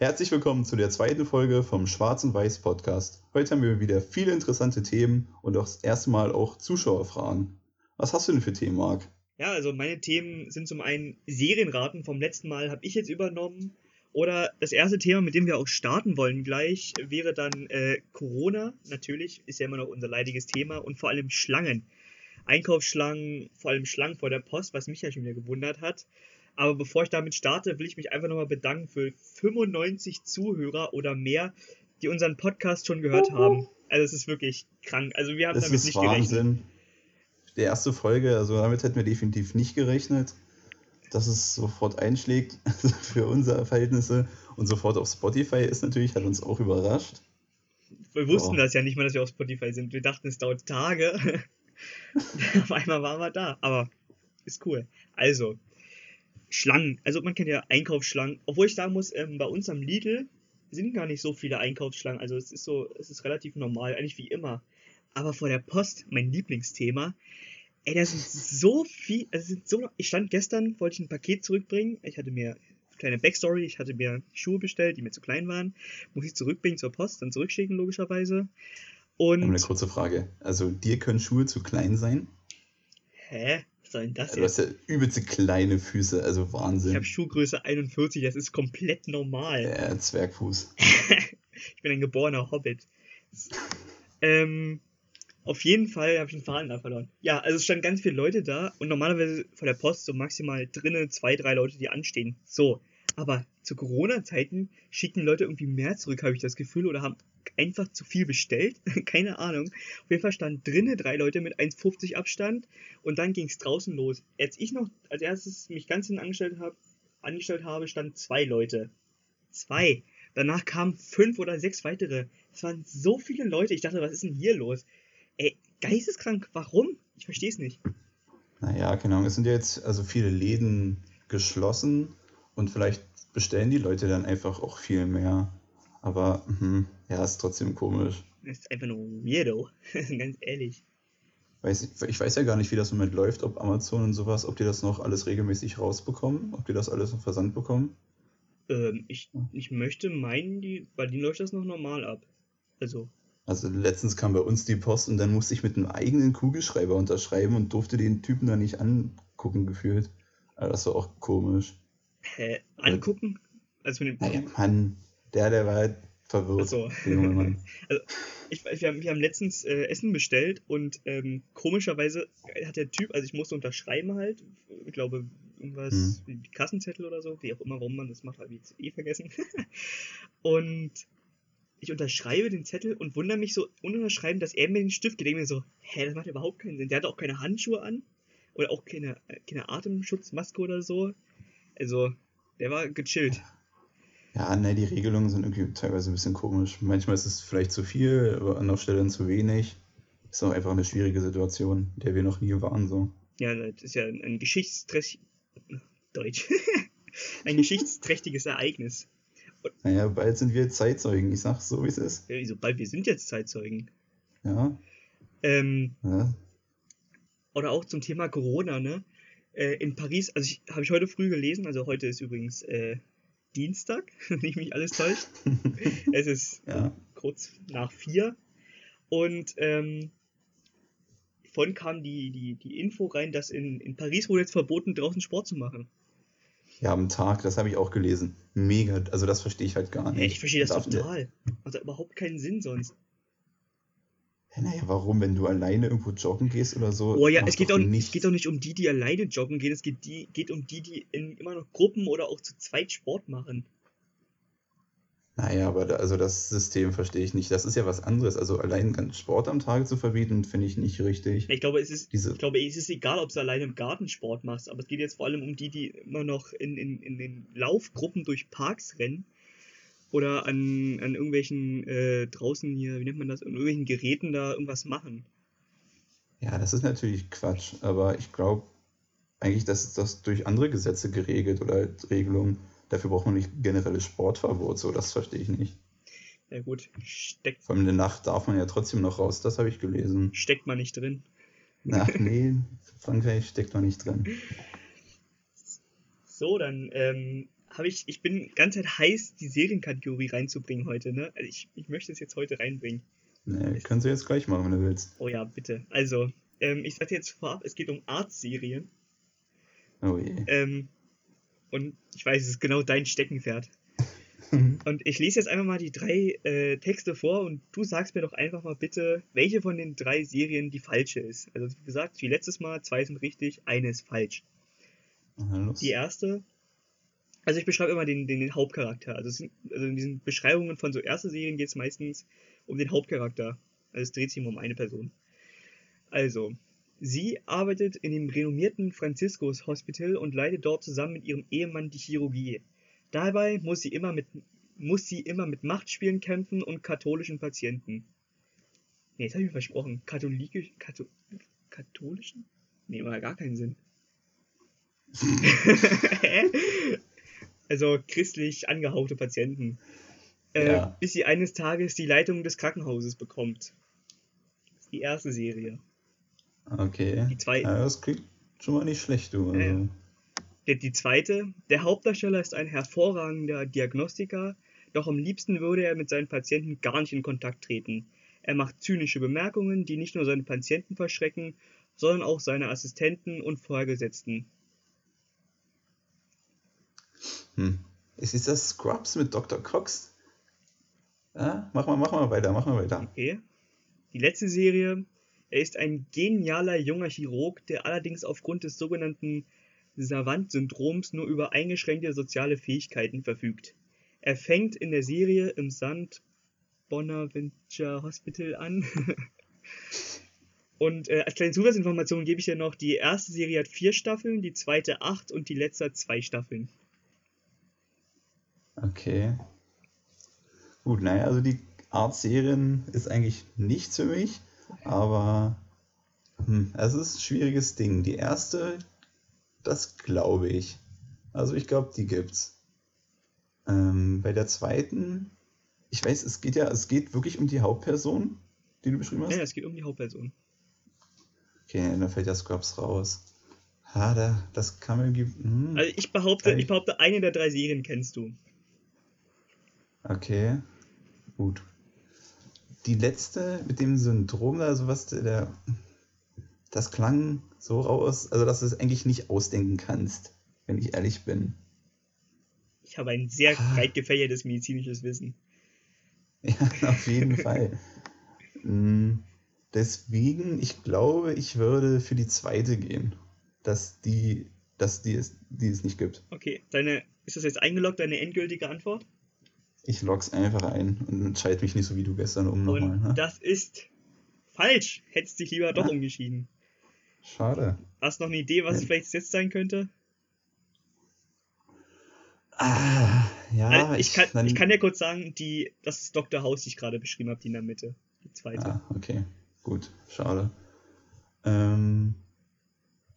Herzlich willkommen zu der zweiten Folge vom Schwarz und Weiß Podcast. Heute haben wir wieder viele interessante Themen und auch das erste Mal auch Zuschauerfragen. Was hast du denn für Themen, Marc? Ja, also meine Themen sind zum einen Serienraten vom letzten Mal habe ich jetzt übernommen. Oder das erste Thema, mit dem wir auch starten wollen gleich, wäre dann äh, Corona. Natürlich ist ja immer noch unser leidiges Thema und vor allem Schlangen. Einkaufsschlangen, vor allem Schlangen vor der Post, was mich ja schon wieder gewundert hat. Aber bevor ich damit starte, will ich mich einfach nochmal bedanken für 95 Zuhörer oder mehr, die unseren Podcast schon gehört haben. Also es ist wirklich krank. Also wir haben das damit ist nicht Wahnsinn. gerechnet. Die erste Folge, also damit hätten wir definitiv nicht gerechnet, dass es sofort einschlägt also für unsere Verhältnisse und sofort auf Spotify ist natürlich, hat uns auch überrascht. Wir wussten Oh. das ja nicht mal, dass wir auf Spotify sind. Wir dachten, es dauert Tage. auf einmal waren wir da. Aber ist cool. Also, Schlangen. Also man kennt ja Einkaufsschlangen. Obwohl ich sagen muss, ähm, bei uns am Lidl sind gar nicht so viele Einkaufsschlangen. Also es ist so, es ist relativ normal, eigentlich wie immer. Aber vor der Post, mein Lieblingsthema, ey, da sind so viel, also es sind so, ich stand gestern, wollte ich ein Paket zurückbringen. Ich hatte mir, kleine Backstory, ich hatte mir Schuhe bestellt, die mir zu klein waren. Muss ich zurückbringen zur Post, dann zurückschicken, logischerweise. Habe eine Und, kurze Frage. Also dir können Schuhe zu klein sein? hä? Was soll denn das Du hast ja übelste kleine Füße, also Ich Wahnsinn. habe Schuhgröße 41, das ist komplett normal. Äh, Zwergfuß. Ich bin ein geborener Hobbit. Ähm, auf jeden Fall habe ich den Faden da verloren. Ja, also es standen ganz viele Leute da und normalerweise vor der Post so maximal drinnen zwei, drei Leute, die anstehen. So. Aber zu Corona-Zeiten schicken Leute irgendwie mehr zurück, habe ich das Gefühl, oder haben einfach zu viel bestellt. Keine Ahnung. Auf jeden Fall standen drinnen drei Leute mit 1,50 Abstand und dann ging es draußen los. Als ich noch als erstes mich ganz hinten angestellt habe, angestellt habe, standen zwei Leute. Zwei. Danach kamen fünf oder sechs weitere. Es waren so viele Leute. Ich dachte, was ist denn hier los? Ey, geisteskrank. Warum? Ich verstehe es nicht. Naja, keine Ahnung. Es sind ja jetzt also viele Läden geschlossen und vielleicht bestellen die Leute dann einfach auch viel mehr. Aber hm, ja, ist trotzdem komisch. Das ist einfach nur weirdo. Ganz ehrlich. Weiß, ich weiß ja gar nicht, wie das im Moment läuft, ob Amazon und sowas, ob die das noch alles regelmäßig rausbekommen, ob die das alles noch versandt bekommen. Ähm, ich, ich möchte meinen, die, bei denen läuft das noch normal ab. Also, Also letztens kam bei uns die Post und dann musste ich mit einem eigenen Kugelschreiber unterschreiben und durfte den Typen da nicht angucken gefühlt. Also das war auch komisch. hä, angucken? Also mit dem Naja, Mann, der, der war halt verwirrt. Ach so. der junge Mann. Ich, weiß, wir, haben, wir haben letztens äh, Essen bestellt und ähm, komischerweise hat der Typ, also ich musste unterschreiben halt, ich glaube irgendwas, wie Kassenzettel oder so, wie auch immer, warum man das macht, habe ich jetzt eh vergessen. und ich unterschreibe den Zettel und wundere mich so unterschreiben, dass er mir den Stift. Ich denke mir so, hä, das macht überhaupt keinen Sinn. Der hatte auch keine Handschuhe an oder auch keine, äh, keine Atemschutzmaske oder so. Also, der war gechillt. Ja, ne, die Regelungen sind irgendwie teilweise ein bisschen komisch. Manchmal ist es vielleicht zu viel, aber an anderer Stelle dann zu wenig. Ist auch einfach eine schwierige Situation, in der wir noch nie waren. So. Ja, das ist ja ein, ein geschichtsträchtig... Deutsch. ein geschichtsträchtiges Ereignis. Naja, bald sind wir Zeitzeugen. Ich sag's so, wie es ist. Ja, Sobald wir sind jetzt Zeitzeugen. Ja, Ähm, ja. oder auch zum Thema Corona, ne? Äh, in Paris, also habe ich heute früh gelesen, also heute ist übrigens äh, Dienstag, wenn ich mich alles täuscht. es ist ja. kurz nach vier. Und ähm, vorhin kam die, die, die Info rein, dass in, in Paris wurde jetzt verboten, draußen Sport zu machen. Ja, am Tag, das habe ich auch gelesen. Mega, also das verstehe ich halt gar nicht. Hä, ich verstehe das Darf- total. Macht da überhaupt keinen Sinn sonst. Ja, naja, warum, wenn du alleine irgendwo joggen gehst oder so? Oh ja, es geht, doch auch, es nichts. geht auch nicht um die, die alleine joggen gehen, es geht, die, geht um die, die in immer noch Gruppen oder auch zu zweit Sport machen. Naja, aber da, also das System verstehe ich nicht. Das ist ja was anderes. Also allein ganz Sport am Tag zu verbieten, finde ich nicht richtig. Ich glaube, es ist, Diese, ich glaube, es ist egal, ob du alleine im Garten Sport machst, aber es geht jetzt vor allem um die, die immer noch in, in, in den Laufgruppen durch Parks rennen oder an, an irgendwelchen äh, draußen hier, wie nennt man das, an irgendwelchen Geräten da irgendwas machen. ja, das ist natürlich Quatsch, aber ich glaube eigentlich, dass das durch andere Gesetze geregelt oder halt Regelungen. Dafür braucht man nicht generelles Sportverbot, so das verstehe ich nicht. Ja gut, steckt, Vor allem in der Nacht darf man ja trotzdem noch raus, das habe ich gelesen. steckt man nicht drin. Na, nee, Frankreich steckt noch nicht drin. So, dann ähm, habe ich, ich bin ganz halt heiß, die Serienkategorie reinzubringen heute, ne? Also ich, ich möchte es jetzt heute reinbringen. Nee, kannst du jetzt gleich machen, wenn du willst. Oh ja, bitte. Also, ähm, ich sag dir jetzt vorab, es geht um Artserien. Oh je. Ähm, und ich weiß, es ist genau dein Steckenpferd. Und ich lese jetzt einfach mal die drei äh, Texte vor und du sagst mir doch einfach mal bitte, welche von den drei Serien die falsche ist. Also wie gesagt, wie letztes Mal, zwei sind richtig, eine ist falsch. Los. Die erste, also ich beschreibe immer den, den, den Hauptcharakter. Also, sind, also in diesen Beschreibungen von so ersten Serien geht es meistens um den Hauptcharakter. Also es dreht sich immer um eine Person. Also, sie arbeitet in dem renommierten Franziskus Hospital und leitet dort zusammen mit ihrem Ehemann die Chirurgie. Dabei muss sie immer mit, muss sie immer mit Machtspielen kämpfen und katholischen Patienten. Nee, jetzt habe ich mir versprochen. Katholikisch, Katho, katholischen? Nee, macht gar keinen Sinn. also christlich angehauchte Patienten. Äh, Ja. Bis sie eines Tages die Leitung des Krankenhauses bekommt. Das ist die erste Serie. Okay. Die zwei- Ja, das klingt schon mal nicht schlecht, du. Also, Die, die zweite, der Hauptdarsteller ist ein hervorragender Diagnostiker, doch am liebsten würde er mit seinen Patienten gar nicht in Kontakt treten. Er macht zynische Bemerkungen, die nicht nur seine Patienten verschrecken, sondern auch seine Assistenten und Vorgesetzten. Hm. Ist ist das Scrubs mit Dr. Cox? Ja, mach mal, mach mal weiter, mach mal weiter. Okay. Die letzte Serie, er ist ein genialer junger Chirurg, der allerdings aufgrund des sogenannten Savant-Syndroms nur über eingeschränkte soziale Fähigkeiten verfügt. Er fängt in der Serie im St. Bonaventure Hospital an. und äh, als kleine Zusatzinformation gebe ich dir noch, die erste Serie hat vier Staffeln, die zweite acht und die letzte hat zwei Staffeln. Okay. Gut, naja, also die Art-Serien ist eigentlich nichts für mich, aber hm, es ist ein schwieriges Ding. Die erste, das glaube ich. Also ich glaube, die gibt's. Ähm, bei der zweiten, ich weiß, es geht ja, es geht wirklich um die Hauptperson, die du beschrieben hast. Ja, es geht um die Hauptperson. Okay, dann fällt ja Scrubs raus. Ha, da, das kann man. Hm. Also ich behaupte, ich behaupte, eine der drei Serien kennst du. Okay, gut. Die letzte mit dem Syndrom, also was der- das klang so raus, also dass du es eigentlich nicht ausdenken kannst, wenn ich ehrlich bin. Ich habe ein sehr Ah. breit gefächertes medizinisches Wissen. Ja, auf jeden Fall. Mm, Deswegen, ich glaube, ich würde für die zweite gehen, dass die, dass die es, die es nicht gibt. Okay, deine, ist das jetzt eingeloggt, deine endgültige Antwort? Ich log's einfach ein und entscheide mich nicht so wie du gestern um nochmal. Ne? das ist falsch. Hättest dich lieber doch Ah. umgeschieden. Schade. Hast du noch eine Idee, was es Ja. vielleicht jetzt sein könnte? Ah, ja, Also ich, kann, dann- ich kann dir kurz sagen, die, das ist Dr. House, die ich gerade beschrieben habe, die in der Mitte. Die zweite. Ah, okay. Gut, schade. Ähm,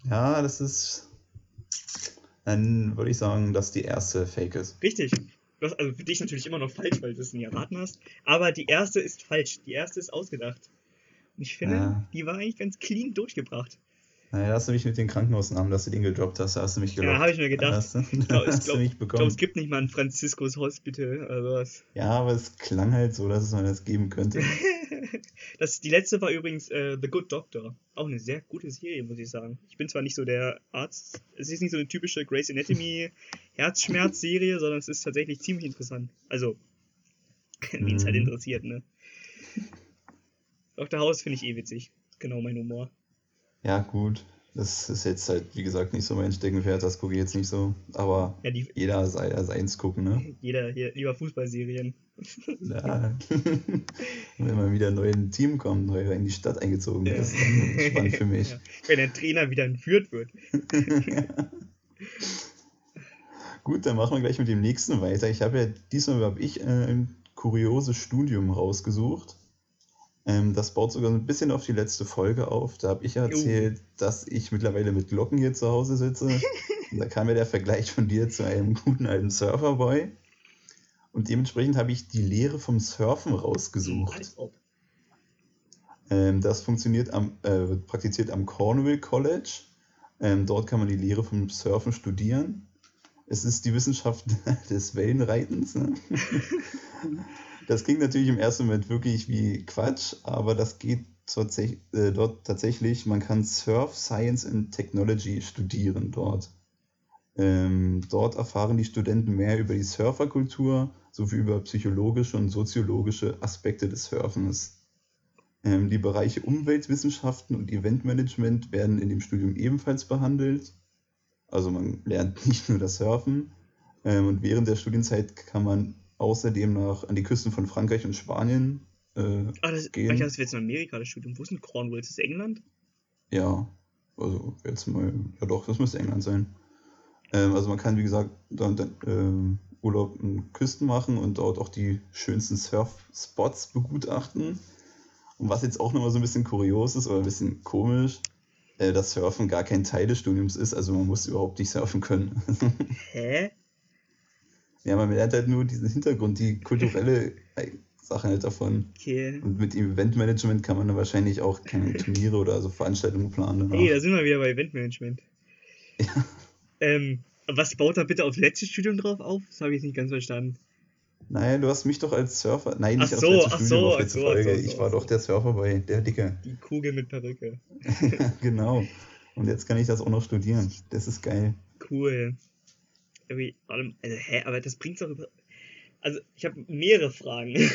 ja, das ist. Dann würde ich sagen, dass die erste Fake ist. Richtig. Du hast also für dich natürlich immer noch falsch, weil du es nie erraten hast. Aber die erste ist falsch. Die erste ist ausgedacht. Und ich finde, Ja. die war eigentlich ganz clean durchgebracht. Naja, da hast du mich mit den Krankenhausnamen, dass du den gedroppt hast, da hast du mich gelockt. Ja, habe ich mir Da gedacht. hast, du- Ich glaube, glaub, bekommen. es gibt nicht mal ein Franziskus Hospital oder sowas. ja, aber es klang halt so, dass es man das geben könnte. Das, die letzte war übrigens äh, The Good Doctor. Auch eine sehr gute Serie, muss ich sagen. Ich bin zwar nicht so der Arzt, es ist nicht so eine typische Grey's Anatomy Herzschmerz-Serie, sondern es ist tatsächlich ziemlich interessant. Also, wen es halt Mhm. interessiert, ne? Dr. House finde ich eh witzig. Genau mein Humor. ja, gut. Das ist jetzt halt, wie gesagt, nicht so mein Steckenpferd, das gucke ich jetzt nicht so. Aber Ja, die, jeder sei seins gucken, ne? jeder hier, lieber Fußballserien. Ja. Wenn mal wieder neu in ein Team kommt, neu in die Stadt eingezogen Ja. ist, dann ist spannend für mich. Ja. Wenn der Trainer wieder entführt wird. Gut, dann machen wir gleich mit dem nächsten weiter. Ich habe ja diesmal habe ich äh, ein kurioses Studium rausgesucht. Ähm, das baut sogar ein bisschen auf die letzte Folge auf. Da habe ich ja erzählt, dass ich mittlerweile mit Glocken hier zu Hause sitze. Und da kam ja der Vergleich von dir zu einem guten alten Surferboy. Und dementsprechend habe ich die Lehre vom Surfen rausgesucht. Ähm, das funktioniert am, äh, wird praktiziert am Cornwall College. Ähm, dort kann man die Lehre vom Surfen studieren. es ist die Wissenschaft des Wellenreitens. Ne? Das klingt natürlich im ersten Moment wirklich wie Quatsch, aber das geht äh, dort tatsächlich. Man kann Surf Science and Technology studieren dort. Ähm, dort erfahren die Studenten mehr über die Surferkultur sowie über psychologische und soziologische Aspekte des Surfens. Ähm, die Bereiche Umweltwissenschaften und Eventmanagement werden in dem Studium ebenfalls behandelt. Also man lernt nicht nur das Surfen. Ähm, und während der Studienzeit kann man außerdem nach, an die Küsten von Frankreich und Spanien äh, ah, das, gehen. Ich dachte, das wäre jetzt in Amerika das Studium. Wo ist denn Cornwall? Ist das England? Ja, also jetzt mal, ja doch, das müsste England sein. Ähm, also man kann, wie gesagt, dann, dann ähm, Urlaub in Küsten machen und dort auch die schönsten Surf-Spots begutachten. Und was jetzt auch nochmal so ein bisschen kurios ist oder ein bisschen komisch, äh, dass Surfen gar kein Teil des Studiums ist, also man muss überhaupt nicht surfen können. Hä? Ja, man lernt halt nur diesen Hintergrund, die kulturelle Sache halt davon. Okay. Und mit Eventmanagement kann man dann wahrscheinlich auch keine Turniere oder so Veranstaltungen planen. Danach. Hey, da sind wir wieder bei Eventmanagement. Ja. Ähm, was baut da bitte aufs letzte Studium drauf auf? Das habe ich nicht ganz verstanden. Naja, du hast mich doch als Surfer. Nein, nicht so, aufs letzte Studium, so, auf letzte so, Folge. So, ich war doch der Surfer bei der Dicke. Die Kugel mit Perücke. genau. Und jetzt kann ich das auch noch studieren. Das ist geil. Cool. Irgendwie, also, hä, aber das bringt's doch über. Also, ich habe mehrere Fragen.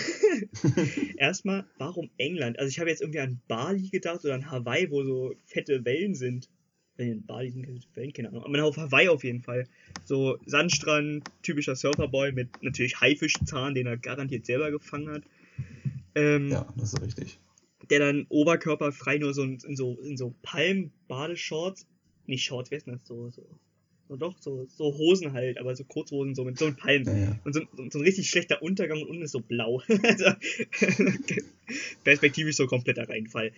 Erstmal, warum England? Also, ich habe jetzt irgendwie an Bali gedacht oder an Hawaii, wo so fette Wellen sind. Wenn in Bali sind keine Wellen, keine Ahnung. Aber auf Hawaii auf jeden Fall. So Sandstrand, typischer Surferboy mit natürlich Haifischzahn, den er garantiert selber gefangen hat. Ähm, ja, das ist richtig. Der dann oberkörperfrei nur so in, in so, in so Palm-Badeshorts, nicht Shorts, wer ist das? So, so so doch, so, so Hosen halt, aber so Kurzhosen, so mit so einem Palm. Ja, ja. Und so, so, ein richtig schlechter Untergang und unten ist so blau. also, perspektivisch so kompletter Reinfall.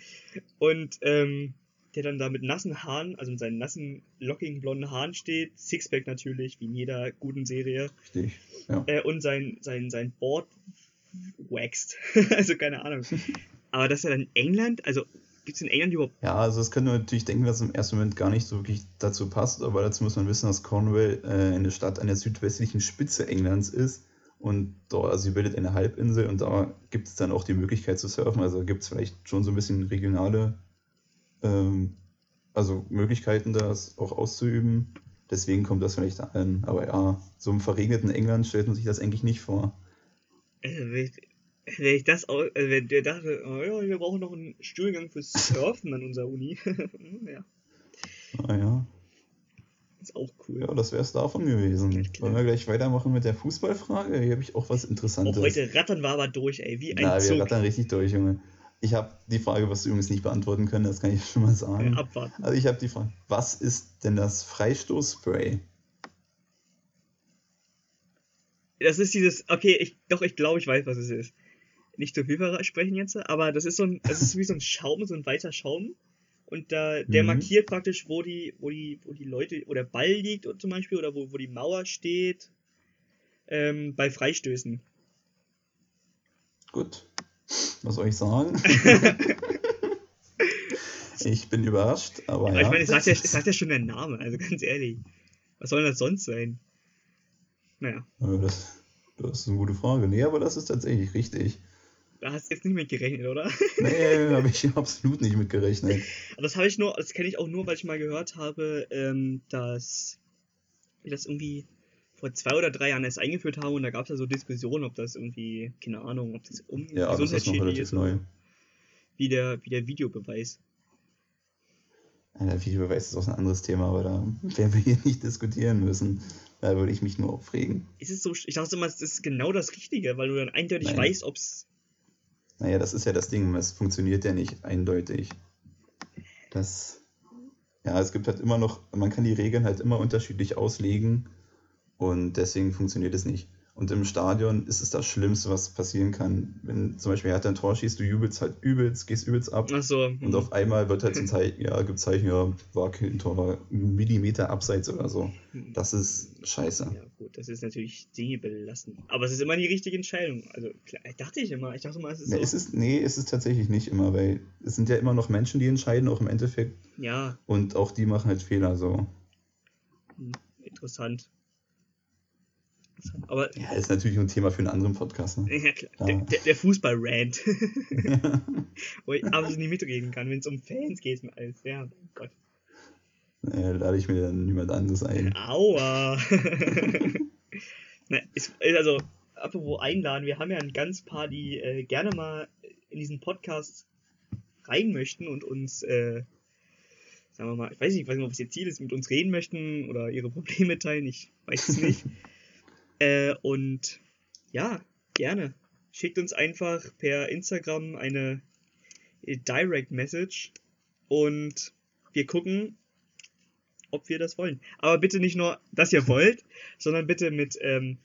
Und ähm, der dann da mit nassen Haaren, also mit seinen nassen, lockigen blonden Haaren steht, Sixpack natürlich, wie in jeder guten Serie. Richtig. Ja. Äh, und sein, sein, sein Board waxed. also keine Ahnung. Aber dass er dann in England, also Gibt es in England überhaupt? Ja, also das könnte man natürlich denken, dass es im ersten Moment gar nicht so wirklich dazu passt, aber dazu muss man wissen, dass Cornwall äh, eine Stadt an der südwestlichen Spitze Englands ist und dort, also sie bildet eine Halbinsel und da gibt es dann auch die Möglichkeit zu surfen. Also gibt es vielleicht schon so ein bisschen regionale ähm, also Möglichkeiten, das auch auszuüben. Deswegen kommt das vielleicht an. Aber ja, so im verregneten England stellt man sich das eigentlich nicht vor. Also, wenn ich das auch, also wenn der dachte, oh ja, wir brauchen noch einen Stuhlgang fürs Surfen an unserer Uni. ja. Ah ja. Ist auch cool. Ja, das wäre es davon gewesen. Wollen wir gleich weitermachen mit der Fußballfrage? Hier habe ich auch was Interessantes. Auch heute rattern wir aber durch, ey, wie ein Na, Zug. wir rattern richtig durch, Junge. Ich habe die Frage, was du übrigens nicht beantworten können, das kann ich schon mal sagen. Ja, abwarten. Also ich habe die Frage, was ist denn das Freistoßspray? Das ist dieses, okay, ich, doch, ich glaube, ich weiß, was es ist nicht zu viel sprechen jetzt, aber das ist so ein, es ist wie so ein Schaum, so ein weißer Schaum. Und da, der mhm. markiert praktisch, wo die, wo die, wo die Leute, wo der Ball liegt zum Beispiel, oder wo, wo die Mauer steht, ähm, bei Freistößen. Gut. Was soll ich sagen? ich bin überrascht, aber. ja, ich meine, es sagt, ja, es sagt ja schon der Name, also ganz ehrlich. Was soll das sonst sein? Naja. Das, das ist eine gute Frage. Nee, aber das ist tatsächlich richtig. Da hast du jetzt nicht mit gerechnet, oder? Nee, habe ich absolut nicht mit gerechnet. das habe ich nur, das kenne ich auch nur, weil ich mal gehört habe, ähm, dass wir das irgendwie vor zwei oder drei Jahren erst eingeführt haben und da gab es ja so Diskussionen, ob das irgendwie, keine Ahnung, ob das um ja, gesundheitsschädlich ist, ist neu. Wie der, wie der Videobeweis. Ja, der Videobeweis ist auch ein anderes Thema, aber da werden wir hier nicht diskutieren müssen. Da würde ich mich nur aufregen. Ist es so, ich dachte immer, es ist genau das Richtige, weil du dann eindeutig Nein. weißt, ob es naja, das ist ja das Ding, es funktioniert ja nicht eindeutig. Das, ja, es gibt halt immer noch, man kann die Regeln halt immer unterschiedlich auslegen und deswegen funktioniert es nicht. Und im Stadion ist es das Schlimmste, was passieren kann. Wenn zum Beispiel er hat ein Tor schießt, du jubelst halt übelst, gehst übelst ab. Ach so. Und auf einmal wird halt zum Zeichen, ja, gibt Zeichen, ja, war kein Tor, war ein Millimeter abseits oder so. Das ist scheiße. Ja, gut, das ist natürlich Dinge belastend. Aber es ist immer die richtige Entscheidung. Also, klar, dachte ich immer. Ich dachte immer, es ist. Nee, so. es ist, nee, es ist tatsächlich nicht immer, weil es sind ja immer noch Menschen, die entscheiden, auch im Endeffekt. Ja. Und auch die machen halt Fehler so. Hm, interessant. Aber Ja, ist natürlich ein Thema für einen anderen Podcast. Ne? ja, klar, Ja. der, der, der Fußball-Rant, wo ich absolut nicht mitreden kann, wenn es um Fans geht und alles. Ja, mein Gott. Naja, lade ich mir dann niemand anderes ein. Aua. Na, ist, also, apropos einladen, wir haben ja ein ganz paar, die äh, gerne mal in diesen Podcast rein möchten und uns, äh, sagen wir mal, ich weiß nicht, ich weiß nicht, was ihr Ziel ist, mit uns reden möchten oder ihre Probleme teilen, ich weiß es nicht. äh, und ja, gerne. Schickt uns einfach per Instagram eine Direct Message und wir gucken, ob wir das wollen. Aber bitte nicht nur, dass ihr wollt, sondern bitte mit, ähm,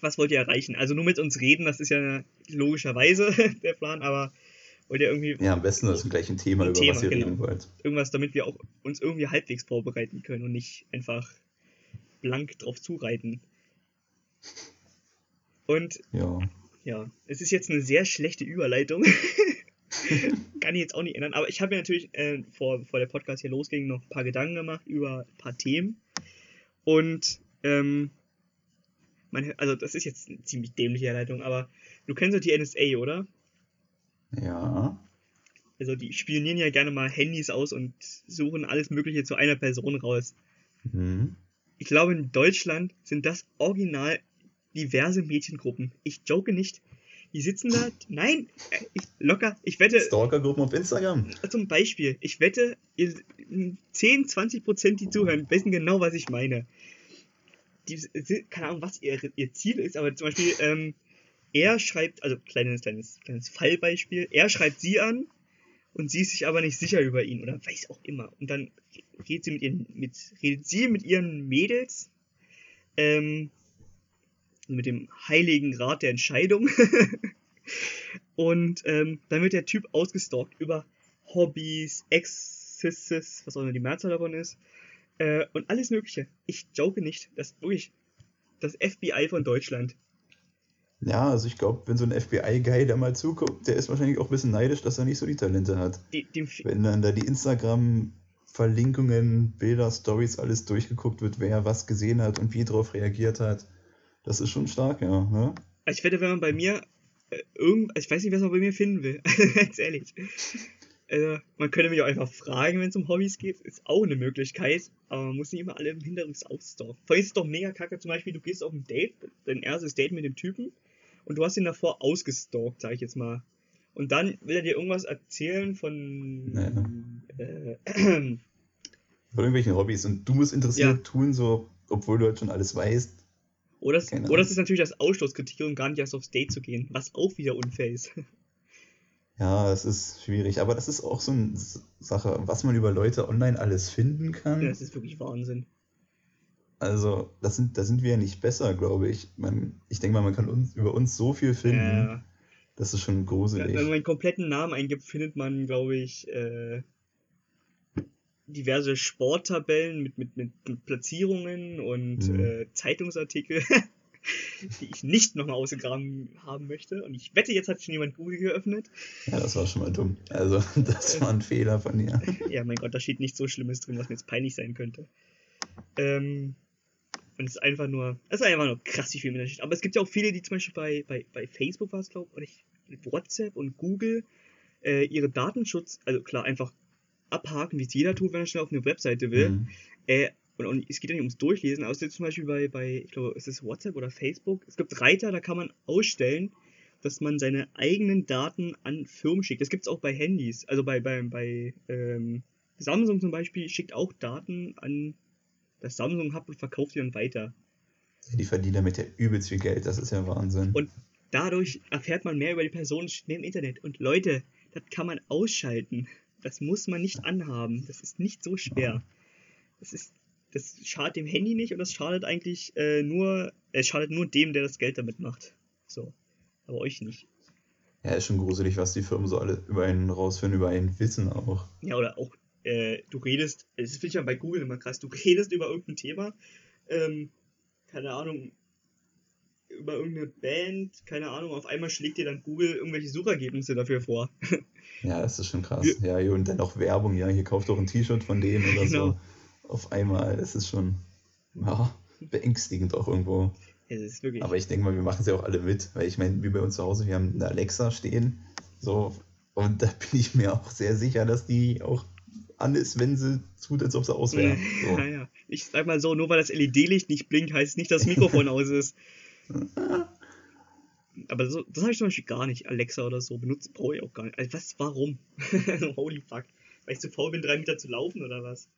was wollt ihr erreichen? Also nur mit uns reden, das ist ja logischerweise der Plan, aber wollt ihr irgendwie Ja, am besten das gleiche Thema, Ein über Thema, was ihr genau. reden wollt. irgendwas, damit wir auch uns irgendwie halbwegs vorbereiten können und nicht einfach blank drauf zureiten. Und Ja. ja, es ist jetzt eine sehr schlechte Überleitung. Kann ich jetzt auch nicht ändern. Aber ich habe mir natürlich, äh, vor, bevor der Podcast hier losging, noch ein paar Gedanken gemacht über ein paar Themen. Und, ähm, man, also das ist jetzt eine ziemlich dämliche Herleitung, aber du kennst doch die NSA, oder? Ja. Also die spionieren ja gerne mal Handys aus und suchen alles Mögliche zu einer Person raus. Mhm. Ich glaube, in Deutschland sind das original diverse Mädchengruppen. Ich joke nicht. Die sitzen da. Nein, äh, ich, locker. Ich wette, Stalkergruppen auf Instagram. zum Beispiel, ich wette, ihr, 10, 20 Prozent, die zuhören, wissen genau, was ich meine. Die keine Ahnung, was ihr, ihr Ziel ist, aber zum Beispiel, ähm, er schreibt, also kleines, kleines, kleines Fallbeispiel, er schreibt sie an und sie ist sich aber nicht sicher über ihn oder weiß auch immer. Und dann redet sie mit ihren, mit, redet sie mit ihren Mädels, ähm, mit dem heiligen Rat der Entscheidung. und ähm, dann wird der Typ ausgestalkt über Hobbys, Exzesses, was auch immer die Mehrzahl davon ist. Äh, und alles Mögliche. Ich joke nicht. Das wirklich das FBI von Deutschland. Ja, also ich glaube, wenn so ein FBI-Guy da mal zuguckt, der ist wahrscheinlich auch ein bisschen neidisch, dass er nicht so die Talente hat. Die, Wenn dann da die Instagram-Verlinkungen, Bilder, Stories, alles durchgeguckt wird, wer was gesehen hat und wie drauf reagiert hat, das ist schon stark, ja. Ne? Also ich wette, wenn man bei mir äh, irgend, ich weiß nicht, was man bei mir finden will. Ganz ehrlich. Also, man könnte mich auch einfach fragen, wenn es um Hobbys geht. Ist auch eine Möglichkeit. Aber man muss nicht immer alle im Hintergrund ausstalken. Vor allem ist es doch mega kacke. Zum Beispiel, du gehst auf ein Date, dein erstes Date mit dem Typen. Und du hast ihn davor ausgestalkt, sag ich jetzt mal. Und dann will er dir irgendwas erzählen von. Äh, Von irgendwelchen Hobbys und du musst interessiert Ja. tun, so, obwohl du halt schon alles weißt. Oder, es, Keine oder es ist natürlich das Ausschlusskriterium, gar nicht erst aufs Date zu gehen. Was auch wieder unfair ist. Ja, es ist schwierig, aber das ist auch so eine Sache, was man über Leute online alles finden kann. das ist wirklich Wahnsinn. Also, das sind, da sind wir ja nicht besser, glaube ich. Man, ich denke mal, man kann uns, über uns so viel finden. Äh, Das ist schon Wenn gruselig. man meinen kompletten Namen eingibt, findet man, glaube ich, äh, diverse Sporttabellen mit, mit, mit, Platzierungen und Mhm. äh, Zeitungsartikel, die ich nicht nochmal ausgegraben haben möchte. Und ich wette, jetzt hat schon jemand Google geöffnet. Ja, das war schon mal dumm. Also, das war ein Fehler von dir. Ja, mein Gott, da steht nichts so Schlimmes drin, was mir jetzt peinlich sein könnte. Ähm, und es ist einfach nur, es ist einfach nur krass, wie viel mit steht. Aber es gibt ja auch viele, die zum Beispiel bei, bei, bei Facebook war es, glaube ich, WhatsApp und Google äh, ihre Datenschutz, also klar, einfach abhaken, wie es jeder tut, wenn er schnell auf eine Webseite will. Mhm. Äh, und, und es geht ja nicht ums Durchlesen, es ist zum Beispiel bei, bei, ich glaube, es ist WhatsApp oder Facebook. Es gibt Reiter, da kann man ausstellen, dass man seine eigenen Daten an Firmen schickt. Das gibt es auch bei Handys. Also bei, bei, bei ähm, Samsung zum Beispiel schickt auch Daten an das Samsung Hub und verkauft die dann weiter. Die verdienen damit ja übelst viel Geld, das ist ja Wahnsinn. Und dadurch erfährt man mehr über die Person schnell im Internet. Und Leute, das kann man ausschalten. Das muss man nicht anhaben. Das ist nicht so schwer. Das ist, das schadet dem Handy nicht und das schadet eigentlich äh, nur, es schadet nur dem, der das Geld damit macht. So. Aber euch nicht. Ja, ist schon gruselig, was die Firmen so alle über einen rausfinden, über einen wissen auch. Ja, oder auch, äh, du redest, das finde ich ja bei Google immer krass, du redest über irgendein Thema, ähm, keine Ahnung, über irgendeine Band, keine Ahnung, auf einmal schlägt dir dann Google irgendwelche Suchergebnisse dafür vor. Ja, das ist schon krass. Ja, und dann auch Werbung, ja, hier kauft doch ein T-Shirt von denen oder Genau. so. Auf einmal, das ist schon ja, beängstigend auch irgendwo. Es ist wirklich. Aber ich denke mal, wir machen es ja auch alle mit, weil ich meine, wie bei uns zu Hause, wir haben eine Alexa stehen, so, und da bin ich mir auch sehr sicher, dass die auch an ist, wenn sie tut, als ob sie aus wäre. So. Ja, ja. Ich sag mal so, nur weil das LED-Licht nicht blinkt, heißt es nicht, dass das Mikrofon aus ist. Aber so, das habe ich zum Beispiel gar nicht. Alexa oder so benutzt, brauche ich auch gar nicht. Also was, warum? Holy fuck. Weil ich zu faul bin, drei Meter zu laufen oder was?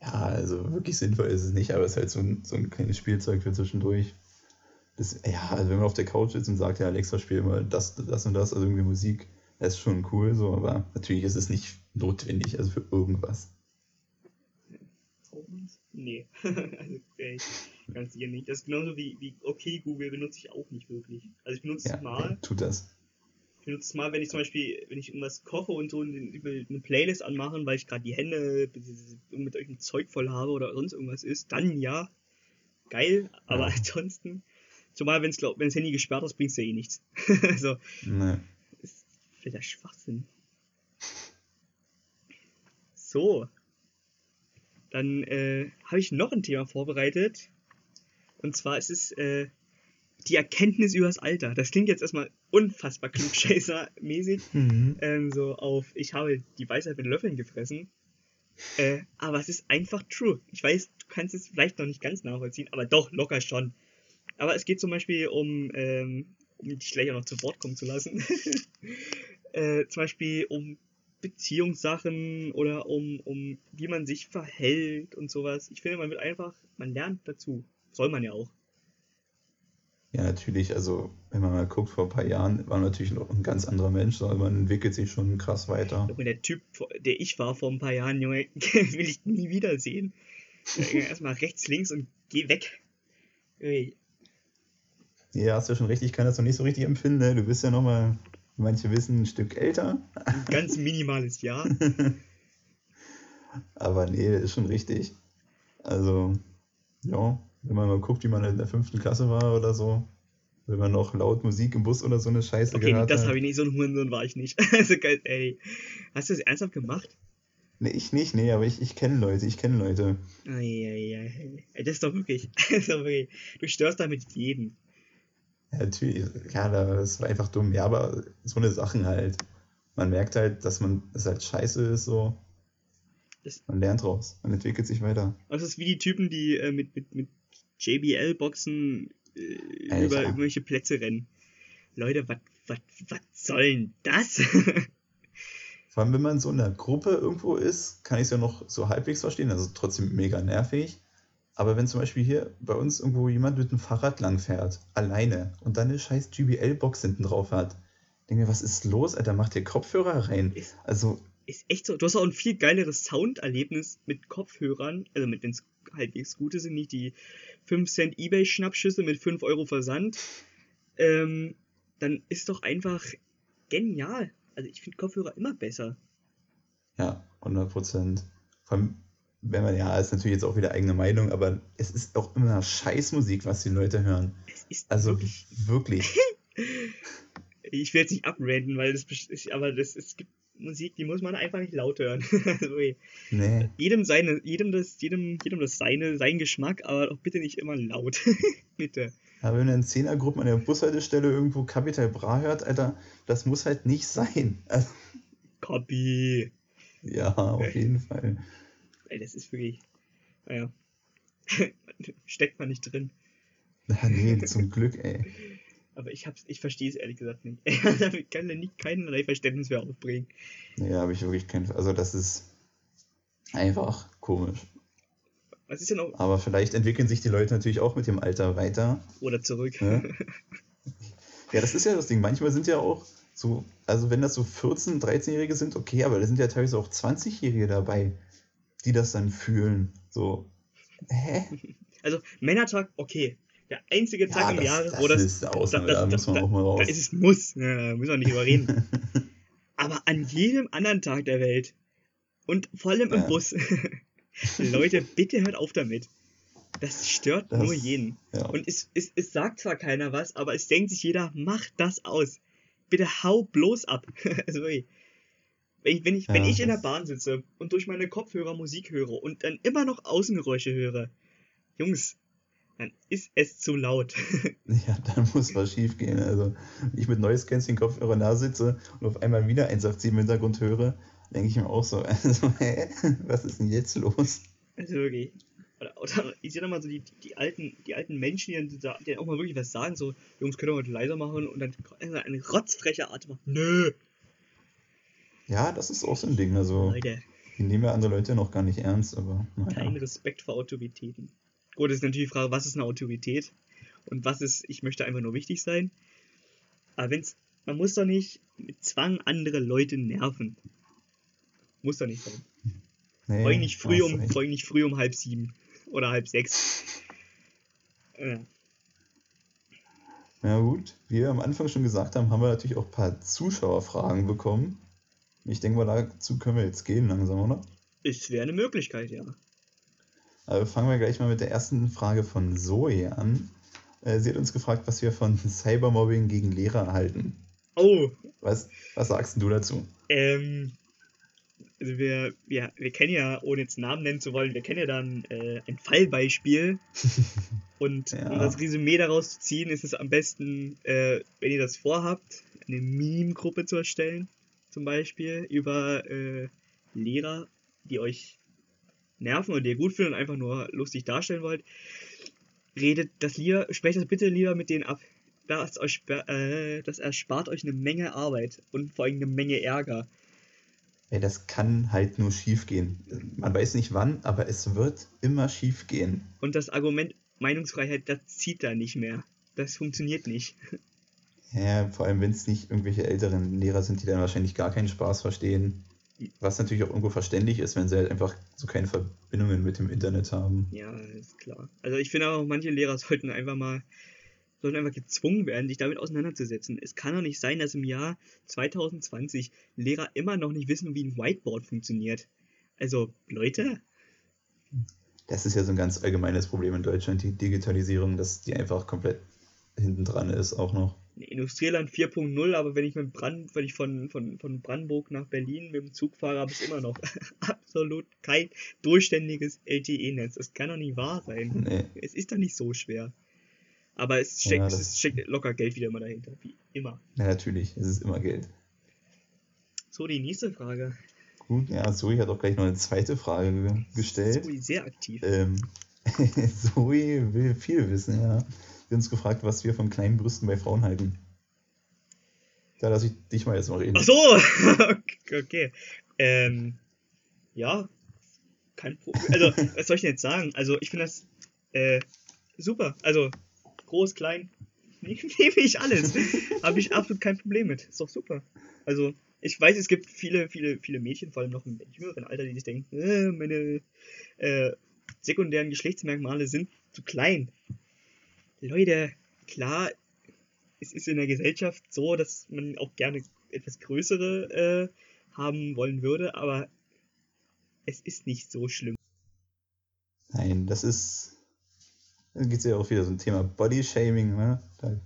Ja, also wirklich sinnvoll ist es nicht, aber es ist halt so ein, so ein kleines Spielzeug für zwischendurch. Das, ja, also wenn man auf der Couch sitzt und sagt, ja, Alexa, spiel mal das, das und das, also irgendwie Musik, das ist schon cool, so, aber natürlich ist es nicht notwendig, also für irgendwas. Nee, also okay, ganz sicher nicht. Das ist genauso wie, wie okay Google benutze ich auch nicht wirklich. Also ich benutze Ja, es mal. tut das. Ich benutze es mal, wenn ich zum Beispiel, wenn ich irgendwas koche und so eine Playlist anmachen, weil ich gerade die Hände mit irgendeinem Zeug voll habe oder sonst irgendwas ist, dann ja, geil, aber Ja. ansonsten, zumal wenn es wenn das Handy gesperrt ist, bringt es ja eh nichts. also, Ne. ist völliger Schwachsinn. So. Dann äh, habe ich noch ein Thema vorbereitet. Und zwar ist es äh, die Erkenntnis über das Alter. Das klingt jetzt erstmal unfassbar klugscheißer-mäßig. Mhm. Ähm, so auf, ich habe die Weisheit mit Löffeln gefressen. Äh, aber es ist einfach true. Ich weiß, du kannst es vielleicht noch nicht ganz nachvollziehen, aber doch, locker schon. Aber es geht zum Beispiel um, ähm, um dich gleich auch noch zu Wort kommen zu lassen. äh, zum Beispiel um Beziehungssachen oder um, um wie man sich verhält und sowas. Ich finde, man wird einfach, man lernt dazu. Soll man ja auch. Ja, natürlich, also wenn man mal guckt, vor ein paar Jahren war man natürlich noch ein ganz anderer Mensch, sondern man entwickelt sich schon krass weiter. Junge, der Typ, der ich war vor ein paar Jahren, Junge, will ich nie wiedersehen. Erstmal rechts, links und geh weg. Ja, hast du schon recht, ich kann das noch nicht so richtig empfinden, ne? Du bist ja noch mal, wie manche wissen, ein Stück älter. Ein ganz minimales Ja. Aber nee, ist schon richtig. Also, ja, wenn man mal guckt, wie man in der fünften Klasse war oder so, wenn man noch laut Musik im Bus oder so eine Scheiße Okay, gehört das habe ich nicht, so ein Hurensohn war ich nicht. Also geil, ey. Hast du das ernsthaft gemacht? Nee, ich nicht, nee, aber ich, ich kenne Leute, ich kenne Leute. Eieiei. Das ist doch wirklich, das ist doch wirklich, du störst damit jeden. Ja, natürlich, ja, das war einfach dumm. Ja, aber so eine Sachen halt. Man merkt halt, dass man es halt scheiße ist, so. Das- Man lernt raus, man entwickelt sich weiter. Das ist wie die Typen, die äh, mit, mit, mit JBL-Boxen äh, Alter. über irgendwelche Plätze rennen. Leute, was was soll denn das? Vor allem, wenn man so in einer Gruppe irgendwo ist, kann ich es ja noch so halbwegs verstehen, also trotzdem mega nervig. Aber wenn zum Beispiel hier bei uns irgendwo jemand mit dem Fahrrad langfährt, alleine, und dann eine scheiß GBL-Box hinten drauf hat, denke mir, was ist los, Alter, mach dir Kopfhörer rein. Ist- Also, ist echt so. Du hast auch ein viel geileres Sounderlebnis mit Kopfhörern, also mit wenn es halbwegs gute sind, nicht die 5 Cent Ebay-Schnappschüsse mit 5 Euro Versand. Ähm, dann ist doch einfach genial. Also ich finde Kopfhörer immer besser. ja, 100 Prozent. Vor allem, wenn man, ja, ist natürlich jetzt auch wieder eigene Meinung, aber es ist auch immer Scheißmusik, was die Leute hören. Es ist Also wirklich. wirklich. Ich will jetzt nicht abranden, weil das aber das es gibt Musik, die muss man einfach nicht laut hören. also, Nee. jedem seine, jedem das, jedem, jedem das seine, sein Geschmack, aber doch bitte nicht immer laut. bitte. Aber wenn du in Zehnergruppen an der Bushaltestelle irgendwo Capital Bra hört, Alter, das muss halt nicht sein. Also, Copy. ja, auf jeden Fall. Ey, das ist wirklich. Naja. Steckt man nicht drin. Na, nee, zum Glück, ey. Aber ich hab's, ich verstehe es ehrlich gesagt nicht. Damit kann er nicht keinerlei Verständnis mehr aufbringen. Nee, habe ich wirklich keinen. Also, das ist einfach komisch. Was ist denn auch. Aber vielleicht entwickeln sich die Leute natürlich auch mit dem Alter weiter. Oder zurück. Ja. Ja, das ist ja das Ding. Manchmal sind ja auch so, also wenn das so 14-, 13-Jährige sind, okay, aber da sind ja teilweise auch 20-Jährige dabei, die das dann fühlen. So, hä? Also, Männertag, okay. Der einzige Tag im das, Jahr, das wo das. ist der Ausnahme, das- da das- muss man auch mal Da raus. ist es ein Muss. Ja, da müssen wir nicht überreden. Aber an jedem anderen Tag der Welt und vor allem im Ja. Bus. Leute, bitte hört auf damit. Das stört Das- nur jeden. Ja. Und es, es, es sagt zwar keiner was, aber es denkt sich jeder, mach das aus. Bitte hau bloß ab. also wirklich. Wenn ich, wenn, ich, wenn Ja, ich in der das- Bahn sitze und durch meine Kopfhörer Musik höre und dann immer noch Außengeräusche höre, Jungs, dann ist es zu laut. Ja, dann muss was schief gehen. Also, wenn ich mit Noise Cancelling Kopfhörer da sitze und auf einmal wieder 187 im Hintergrund höre, denke ich mir auch so, also, hä, was ist denn jetzt los? Also wirklich. Oder, oder ich sehe dann mal so die, die, die, alten, die alten Menschen, die dann, die dann auch mal wirklich was sagen, so, Jungs, können wir heute leiser machen und dann eine rotzfreche Art machen. Nö! Ja, das ist auch so ein Ding. Also, Leute, die nehmen ja andere Leute noch gar nicht ernst, aber kein naja. Respekt vor Autoritäten. Gut, das ist natürlich die Frage, was ist eine Autorität? Und was ist, ich möchte einfach nur wichtig sein. Aber wenn's, man muss doch nicht mit Zwang andere Leute nerven. Muss doch nicht sein. Nee, Vor allem nicht früh um, allem nicht früh um halb sieben oder halb sechs. Ja. Ja gut, wie wir am Anfang schon gesagt haben, haben wir natürlich auch ein paar Zuschauerfragen bekommen. Ich denke mal, dazu können wir jetzt gehen langsam, oder? Es wäre eine Möglichkeit, ja. Aber fangen wir gleich mal mit der ersten Frage von Zoe an. Äh, Sie hat uns gefragt, was wir von Cybermobbing gegen Lehrer halten. Oh, Was, was sagst du dazu? ähm, also wir, wir, wir kennen ja, ohne jetzt Namen nennen zu wollen, wir kennen ja dann äh, ein Fallbeispiel. Und Ja. um das Resümee daraus zu ziehen, ist es am besten, äh, wenn ihr das vorhabt, eine Meme-Gruppe zu erstellen, zum Beispiel, über äh, Lehrer, die euch nerven oder die ihr gut findet und einfach nur lustig darstellen wollt. Redet das lieber, sprecht das bitte lieber mit denen ab. Das, euch, äh, das erspart euch eine Menge Arbeit und vor allem eine Menge Ärger. Ey, das kann halt nur schief gehen. Man weiß nicht wann, aber es wird immer schief gehen. Und das Argument Meinungsfreiheit, das zieht da nicht mehr. Das funktioniert nicht. Ja, vor allem, wenn es nicht irgendwelche älteren Lehrer sind, die dann wahrscheinlich gar keinen Spaß verstehen. Was natürlich auch irgendwo verständlich ist, wenn sie halt einfach so keine Verbindungen mit dem Internet haben. Ja, ist klar. Also ich finde auch, manche Lehrer sollten einfach mal, sollten einfach gezwungen werden, sich damit auseinanderzusetzen. Es kann doch nicht sein, dass im Jahr 2020 Lehrer immer noch nicht wissen, wie ein Whiteboard funktioniert. Also, Leute, Das ist ja so ein ganz allgemeines Problem in Deutschland, die Digitalisierung, dass die einfach komplett hinten dran ist auch noch. Industrieland 4.0, aber wenn ich mit Brand, wenn ich von, von, von Brandenburg nach Berlin mit dem Zug fahre, habe ich immer noch absolut kein durchständiges LTE-Netz. Das kann doch nicht wahr sein. Nee. Es ist doch nicht so schwer. Aber es steckt, Ja, es steckt locker Geld wieder immer dahinter, wie immer. Ja, natürlich, es ist immer Geld. So, die nächste Frage. Gut, ja, Zoe hat auch gleich noch eine zweite Frage ge- gestellt. Zoe, sehr aktiv. Ähm, Zoe will viel wissen, ja. Hat uns gefragt, was wir von kleinen Brüsten bei Frauen halten. Da lasse ich dich mal jetzt mal reden. Ach so! okay. Ähm, ja, kein Problem. Also, was soll ich denn jetzt sagen? Also, ich finde das äh, super. Also, groß, klein, nehme ich alles. Habe ich absolut kein Problem mit. Ist doch super. Also, ich weiß, es gibt viele, viele, viele Mädchen, vor allem noch im jüngeren Alter, die sich denken, äh, meine äh, sekundären Geschlechtsmerkmale sind zu klein. Leute, klar, es ist in der Gesellschaft so, dass man auch gerne etwas größere äh, haben wollen würde, aber es ist nicht so schlimm. Nein, das ist. Da geht es ja auch wieder so ein Thema Body-Shaming, ne? Da,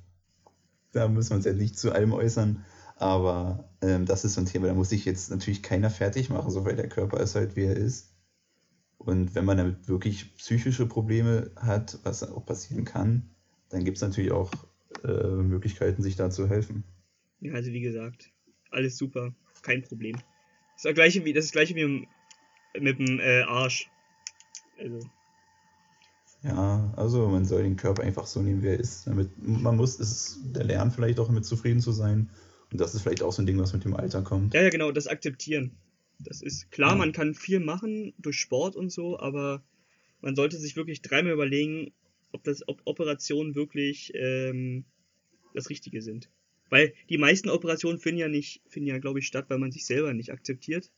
da müssen wir uns jetzt nicht zu allem äußern. Aber ähm, das ist so ein Thema, da muss sich jetzt natürlich keiner fertig machen, so weil der Körper ist halt, wie er ist. Und wenn man damit wirklich psychische Probleme hat, was auch passieren kann, dann gibt es natürlich auch äh, Möglichkeiten, sich da zu helfen. Ja, also wie gesagt, alles super, kein Problem. Das ist das gleiche wie, das ist das gleiche wie mit dem äh, Arsch. Also, Ja, also man soll den Körper einfach so nehmen, wie er ist. Damit, man muss es der lernen, vielleicht auch damit zufrieden zu sein. Und das ist vielleicht auch so ein Ding, was mit dem Alter kommt. ja, ja, genau, das Akzeptieren. Das ist klar, Ja. man kann viel machen durch Sport und so, aber man sollte sich wirklich dreimal überlegen, ob das, ob Operationen wirklich ähm, das Richtige sind. Weil die meisten Operationen finden ja nicht, finden ja, glaube ich, statt, weil man sich selber nicht akzeptiert.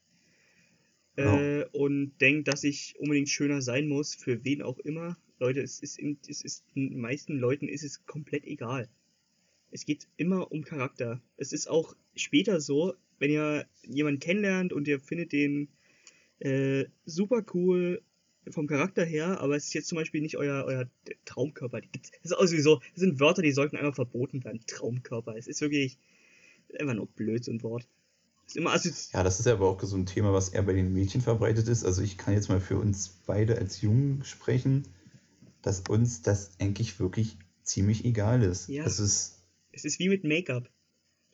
Äh, und denkt, dass ich unbedingt schöner sein muss, für wen auch immer. Leute, es ist, in, es ist den meisten Leuten ist es komplett egal. Es geht immer um Charakter. Es ist auch später so, wenn ihr jemanden kennenlernt und ihr findet den äh, super cool vom Charakter her, aber es ist jetzt zum Beispiel nicht euer, euer Traumkörper. Die gibt's, das ist auch sowieso, das sind Wörter, die sollten einfach verboten werden. Traumkörper. Es ist wirklich einfach nur blöd, so ein Wort. Ist immer assozi Ja, das ist ja aber auch so ein Thema, was eher bei den Mädchen verbreitet ist. Also ich kann jetzt mal für uns beide als Jungen sprechen. dass uns das eigentlich wirklich ziemlich egal ist. Ja. Das ist, Es ist wie mit Make-up.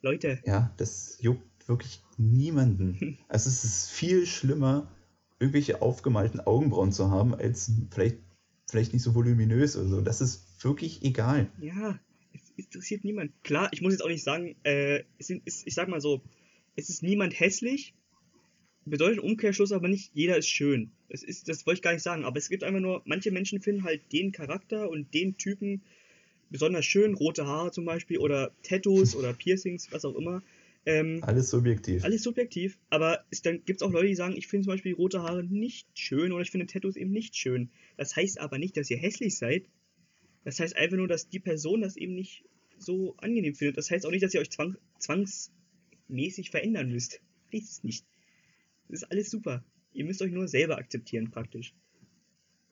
Leute, ja, das juckt wirklich niemanden. Also es ist viel schlimmer, irgendwelche aufgemalten Augenbrauen zu haben, als vielleicht, vielleicht nicht so voluminös oder so. Das ist wirklich egal. ja, es interessiert niemand. Klar, ich muss jetzt auch nicht sagen, äh, es sind, es, ich sag mal so, es ist niemand hässlich, bedeutet Umkehrschluss aber nicht, jeder ist schön. Das, ist, das wollte ich gar nicht sagen, aber es gibt einfach nur, manche Menschen finden halt den Charakter und den Typen besonders schön, rote Haare zum Beispiel oder Tattoos oder Piercings, was auch immer. Ähm, Alles subjektiv. alles subjektiv, aber es, dann gibt es auch Leute, die sagen, ich finde zum Beispiel rote Haare nicht schön oder ich finde Tattoos eben nicht schön. Das heißt aber nicht, dass ihr hässlich seid. Das heißt einfach nur, dass die Person das eben nicht so angenehm findet. Das heißt auch nicht, dass ihr euch zwang, zwangsmäßig verändern müsst. Ist es nicht. Das ist alles super. Ihr müsst euch nur selber akzeptieren, praktisch.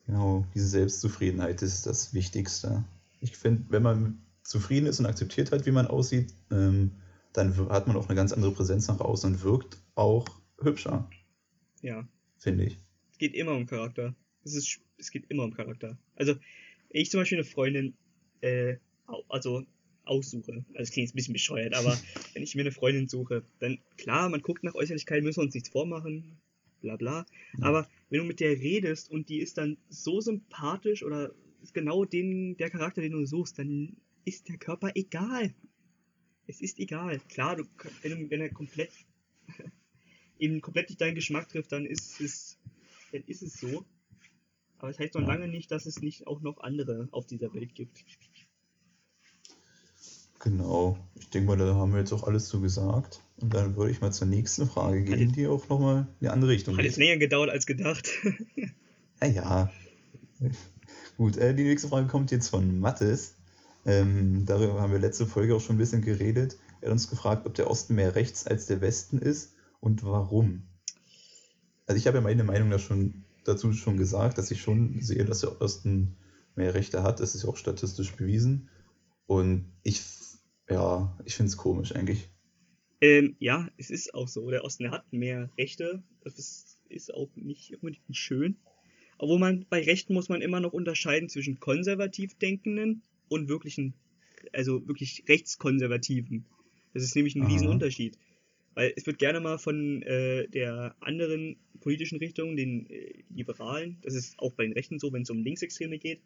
Genau, diese Selbstzufriedenheit ist das Wichtigste. Ich finde, wenn man zufrieden ist und akzeptiert hat, wie man aussieht, ähm, dann hat man auch eine ganz andere Präsenz nach außen und wirkt auch hübscher, Ja. finde ich. Es geht immer um Charakter. Es, ist, es geht immer um Charakter. Also, ich zum Beispiel eine Freundin, äh, also aussuche, also das klingt jetzt ein bisschen bescheuert, aber wenn ich mir eine Freundin suche, dann klar, man guckt nach Äußerlichkeit, müssen wir uns nichts vormachen, bla bla. Ja. Aber wenn du mit der redest und die ist dann so sympathisch oder ist genau den, der Charakter, den du suchst, dann ist der Körper egal. Es ist egal. Klar, du, wenn, wenn er komplett eben komplett nicht deinen Geschmack trifft, dann ist es, dann ist es so. Aber es heißt noch lange nicht, dass es nicht auch noch andere auf dieser Welt gibt. Genau. Ich denke mal, da haben wir jetzt auch alles zu gesagt. Und dann würde ich mal zur nächsten Frage gehen, jetzt- die auch nochmal in eine andere Richtung Hat jetzt geht. länger gedauert als gedacht. Ja, ja. Gut, äh, die nächste Frage kommt jetzt von Mattes. Ähm, darüber haben wir letzte Folge auch schon ein bisschen geredet. Er hat uns gefragt, ob der Osten mehr rechts als der Westen ist und warum. Also ich habe ja meine Meinung da schon, dazu schon gesagt, dass ich schon sehe, dass der Osten mehr Rechte hat. Das ist ja auch statistisch bewiesen. Und ich, ja, ich finde es komisch eigentlich. ähm, ja, es ist auch so. Der Osten hat mehr Rechte. Das ist, auch nicht unbedingt schön. Obwohl man bei Rechten muss man immer noch unterscheiden zwischen konservativ Denkenden und wirklichen, also wirklich rechtskonservativen. Das ist nämlich ein Aha. Riesenunterschied. Weil es wird gerne mal von äh, der anderen politischen Richtung, den äh, Liberalen, das ist auch bei den Rechten so, wenn es um Linksextreme geht,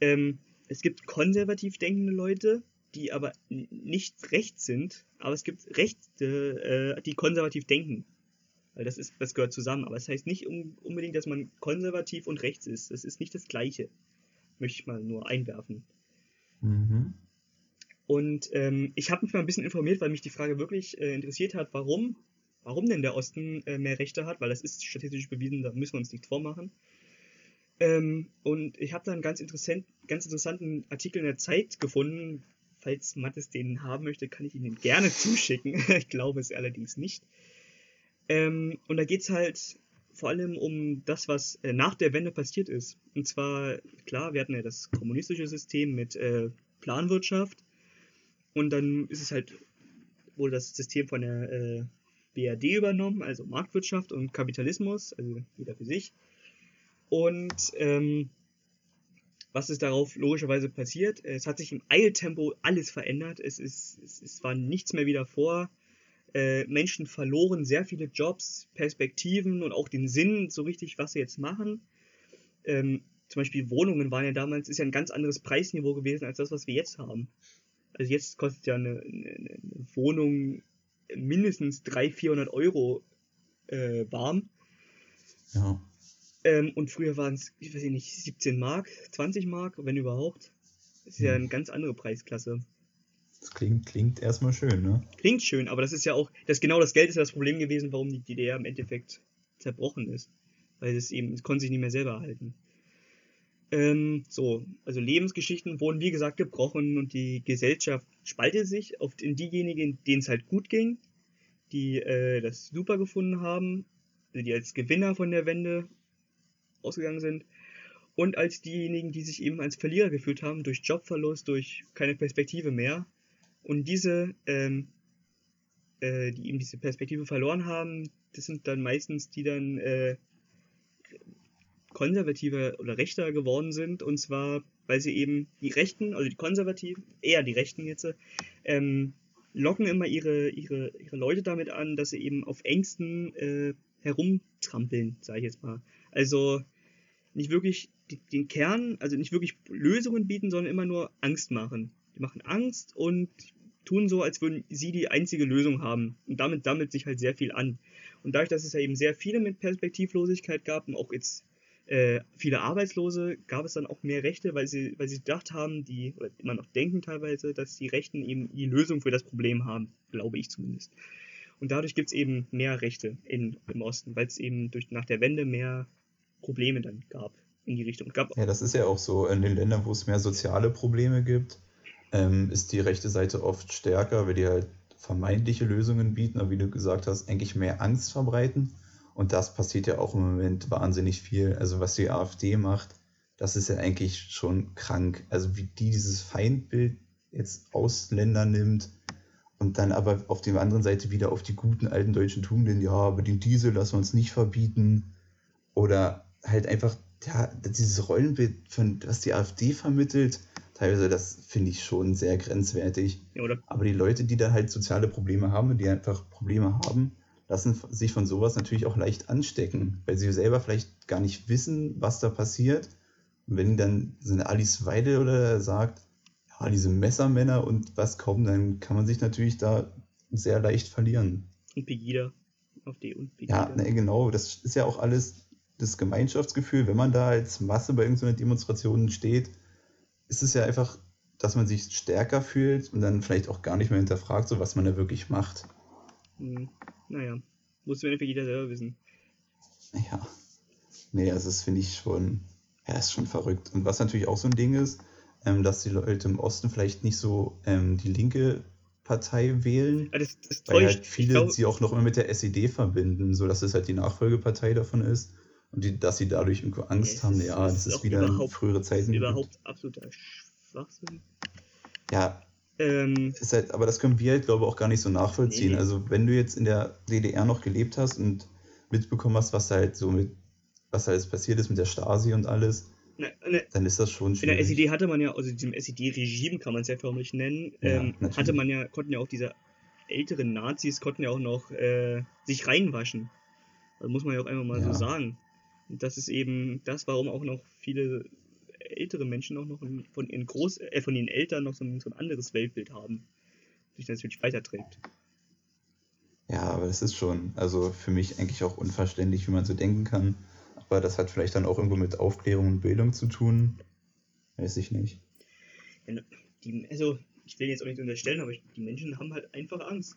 ähm, es gibt konservativ denkende Leute, die aber nicht rechts sind, aber es gibt Rechte, äh, die konservativ denken. Weil das ist, das gehört zusammen. Aber es das heißt nicht um, unbedingt, dass man konservativ und rechts ist. Das ist nicht das Gleiche. Möchte ich mal nur einwerfen. Mhm. Und ähm, ich habe mich mal ein bisschen informiert, weil mich die Frage wirklich äh, interessiert hat, warum, warum denn der Osten äh, mehr Rechte hat, weil das ist statistisch bewiesen, da müssen wir uns nichts vormachen. Ähm, und ich habe da einen ganz, interessant, ganz interessanten Artikel in der Zeit gefunden. Falls Mattes den haben möchte, kann ich ihn gerne zuschicken. ich glaube es allerdings nicht. Ähm, und da geht's halt vor allem um das, was äh, nach der Wende passiert ist. Und zwar, klar, wir hatten ja das kommunistische System mit äh, Planwirtschaft. Und dann ist es halt, wurde das System von der äh, BRD übernommen, also Marktwirtschaft und Kapitalismus, also jeder für sich. Und ähm, was ist darauf logischerweise passiert? Es hat sich im Eiltempo alles verändert. Es, ist, es, es war nichts mehr wie davor. Äh, Menschen verloren sehr viele Jobs, Perspektiven und auch den Sinn, so richtig, was sie jetzt machen. Ähm, zum Beispiel Wohnungen waren ja damals, ist ja ein ganz anderes Preisniveau gewesen als das, was wir jetzt haben. Also jetzt kostet ja eine, eine, Wohnung mindestens 300, 400 Euro äh, warm. Ja. Ähm, und früher waren es, ich weiß nicht, 17 Mark, 20 Mark, wenn überhaupt. Das ist ja Hm. eine ganz andere Preisklasse. Das klingt, klingt erstmal schön, ne? Klingt schön, aber das ist ja auch, das genau das Geld ist ja das Problem gewesen, warum die DDR im Endeffekt zerbrochen ist. Weil es eben, es konnte sich nicht mehr selber erhalten. Ähm, so, also Lebensgeschichten wurden wie gesagt gebrochen und die Gesellschaft spaltet sich auf in diejenigen, denen es halt gut ging, die äh, das super gefunden haben, also die als Gewinner von der Wende ausgegangen sind und als diejenigen, die sich eben als Verlierer gefühlt haben durch Jobverlust, durch keine Perspektive mehr. Und diese, ähm, äh, die eben diese Perspektive verloren haben, das sind dann meistens die dann äh, konservativer oder rechter geworden sind. Und zwar, weil sie eben die Rechten, also die Konservativen, eher die Rechten jetzt, ähm, locken immer ihre, ihre, ihre Leute damit an, dass sie eben auf Ängsten äh, herumtrampeln, sage ich jetzt mal. Also nicht wirklich den Kern, also nicht wirklich Lösungen bieten, sondern immer nur Angst machen. Die machen Angst und tun so, als würden sie die einzige Lösung haben. Und damit sammelt sich halt sehr viel an. Und dadurch, dass es ja eben sehr viele mit Perspektivlosigkeit gab und auch jetzt äh, viele Arbeitslose, gab es dann auch mehr Rechte, weil sie, weil sie gedacht haben, die, oder immer noch denken teilweise, dass die Rechten eben die Lösung für das Problem haben, glaube ich zumindest. Und dadurch gibt es eben mehr Rechte in, im Osten, weil es eben durch, nach der Wende mehr Probleme dann gab in die Richtung. Gab ja, das ist ja auch so. In den Ländern, wo es mehr soziale Probleme gibt, ähm, ist die rechte Seite oft stärker, weil die halt vermeintliche Lösungen bieten, aber wie du gesagt hast, eigentlich mehr Angst verbreiten. Und das passiert ja auch im Moment wahnsinnig viel. Also was die AfD macht, das ist ja eigentlich schon krank. Also wie die dieses Feindbild jetzt Ausländer nimmt und dann aber auf der anderen Seite wieder auf die guten alten deutschen Tugenden, ja, aber den Diesel lassen wir uns nicht verbieten. Oder halt einfach ja, dieses Rollenbild, von, was die AfD vermittelt, teilweise, das finde ich schon sehr grenzwertig. Ja? Aber die Leute, die da halt soziale Probleme haben die einfach Probleme haben, lassen sich von sowas natürlich auch leicht anstecken, weil sie selber vielleicht gar nicht wissen, was da passiert. Und wenn dann so eine Alice Weide oder sagt, ja, diese Messermänner und was kommen, dann kann man sich natürlich da sehr leicht verlieren. Und Pegida. Auf die und Pegida. Ja, ne, genau. Das ist ja auch alles das Gemeinschaftsgefühl. Wenn man da als Masse bei irgendeiner Demonstration steht, ist es ja einfach, dass man sich stärker fühlt und dann vielleicht auch gar nicht mehr hinterfragt, so was man da wirklich macht. Hm. Naja, muss man jeder selber wissen. Ja. Nee, also das finde ich schon, ja, ist schon verrückt. Und was natürlich auch so ein Ding ist, ähm, dass die Leute im Osten vielleicht nicht so ähm, die linke Partei wählen, ja, das, das weil halt viele glaub... sie auch noch immer mit der SED verbinden, so dass es halt die Nachfolgepartei davon ist und die, dass sie dadurch irgendwo Angst ja, haben, ja, das ist, ist wieder frühere Zeiten. Ist überhaupt absoluter Schwachsinn. Ja. Ähm, ist halt, aber das können wir halt, glaube ich, auch gar nicht so nachvollziehen. Nee. Also wenn du jetzt in der DDR noch gelebt hast und mitbekommen hast, was halt so mit, was da jetzt passiert ist mit der Stasi und alles, ne, ne, dann ist das schon schwierig. In der SED hatte man ja, also diesem SED-Regime kann man es ja förmlich nennen, ja, ähm, hatte man ja, konnten ja auch diese älteren Nazis konnten ja auch noch äh, sich reinwaschen. Das muss man ja auch einfach mal ja. so sagen. Das ist eben das, warum auch noch viele ältere Menschen auch noch von ihren Groß äh, von ihren Eltern noch so ein, so ein anderes Weltbild haben, sich natürlich weiterträgt. Ja, aber das ist schon, also für mich eigentlich auch unverständlich, wie man so denken kann. Aber das hat vielleicht dann auch irgendwo mit Aufklärung und Bildung zu tun. Weiß ich nicht. Ja, die, also, ich will jetzt auch nicht unterstellen, aber die Menschen haben halt einfach Angst